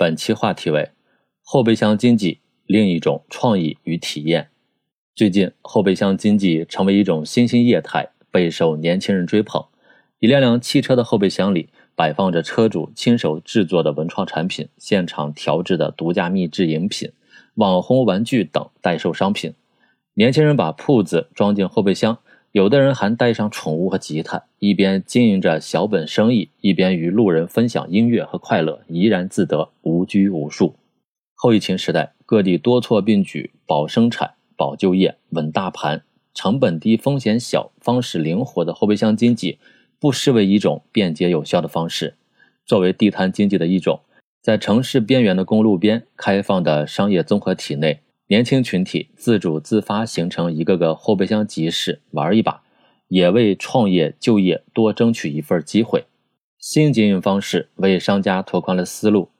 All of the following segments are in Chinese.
本期话题为后备箱经济另一种创意与体验。最近，后备箱经济成为一种新兴业态，备受年轻人追捧。一辆辆汽车的后备箱里摆放着车主亲手制作的文创产品、现场调制的独家秘制饮品、网红玩具等代售商品。年轻人把铺子装进后备箱。有的人还带上宠物和吉他，一边经营着小本生意，一边与路人分享音乐和快乐，怡然自得，无拘无束。后疫情时代，各地多措并举，保生产、保就业、稳大盘，成本低、风险小、方式灵活的后备箱经济，不失为一种便捷有效的方式。作为地摊经济的一种，在城市边缘的公路边开放的商业综合体内。年轻群体自主自发形成一个个后备箱集市，玩一把，也为创业就业多争取一份机会。新经营方式为商家拓宽了思路。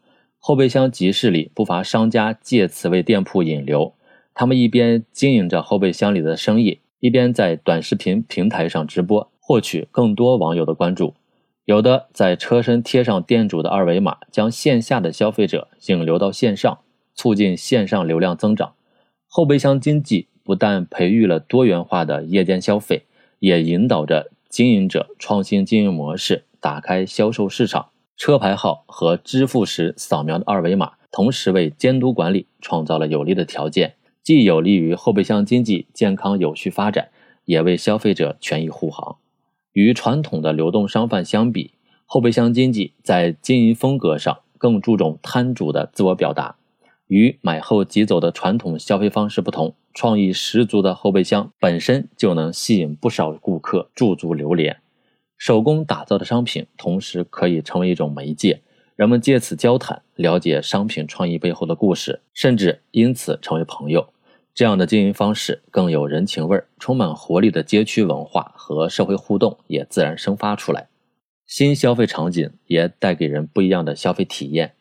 后备箱集市里不乏商家借此为店铺引流，他们一边经营着后备箱里的生意，一边在短视频平台上直播，获取更多网友的关注。有的在车身贴上店主的二维码，将线下的消费者引流到线上，促进线上流量增长。后备箱经济不但培育了多元化的夜间消费，也引导着经营者创新经营模式，打开销售市场。车牌号和支付时扫描的二维码，同时为监督管理创造了有利的条件，既有利于后备箱经济健康有序发展，也为消费者权益护航。与传统的流动商贩相比，后备箱经济在经营风格上更注重摊主的自我表达。与买后即走的传统消费方式不同，创意十足的后备箱本身就能吸引不少顾客驻足流连。手工打造的商品，同时可以成为一种媒介，人们借此交谈，了解商品创意背后的故事，甚至因此成为朋友。这样的经营方式更有人情味儿，充满活力的街区文化和社会互动也自然生发出来。新消费场景也带给人不一样的消费体验。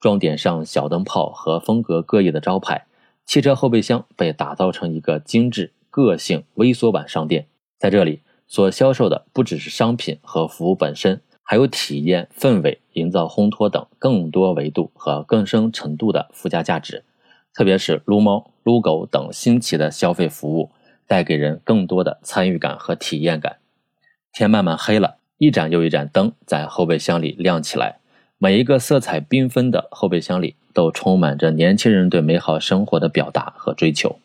装点上小灯泡和风格各异的招牌，汽车后备箱被打造成一个精致、个性微缩版商店。在这里，所销售的不只是商品和服务本身，还有体验、氛围、营造烘托等更多维度和更深程度的附加价值。特别是撸猫、撸狗等新奇的消费服务，带给人更多的参与感和体验感。天慢慢黑了，一盏又一盏灯在后备箱里亮起来。每一个色彩缤纷的后备箱里，都充满着年轻人对美好生活的表达和追求。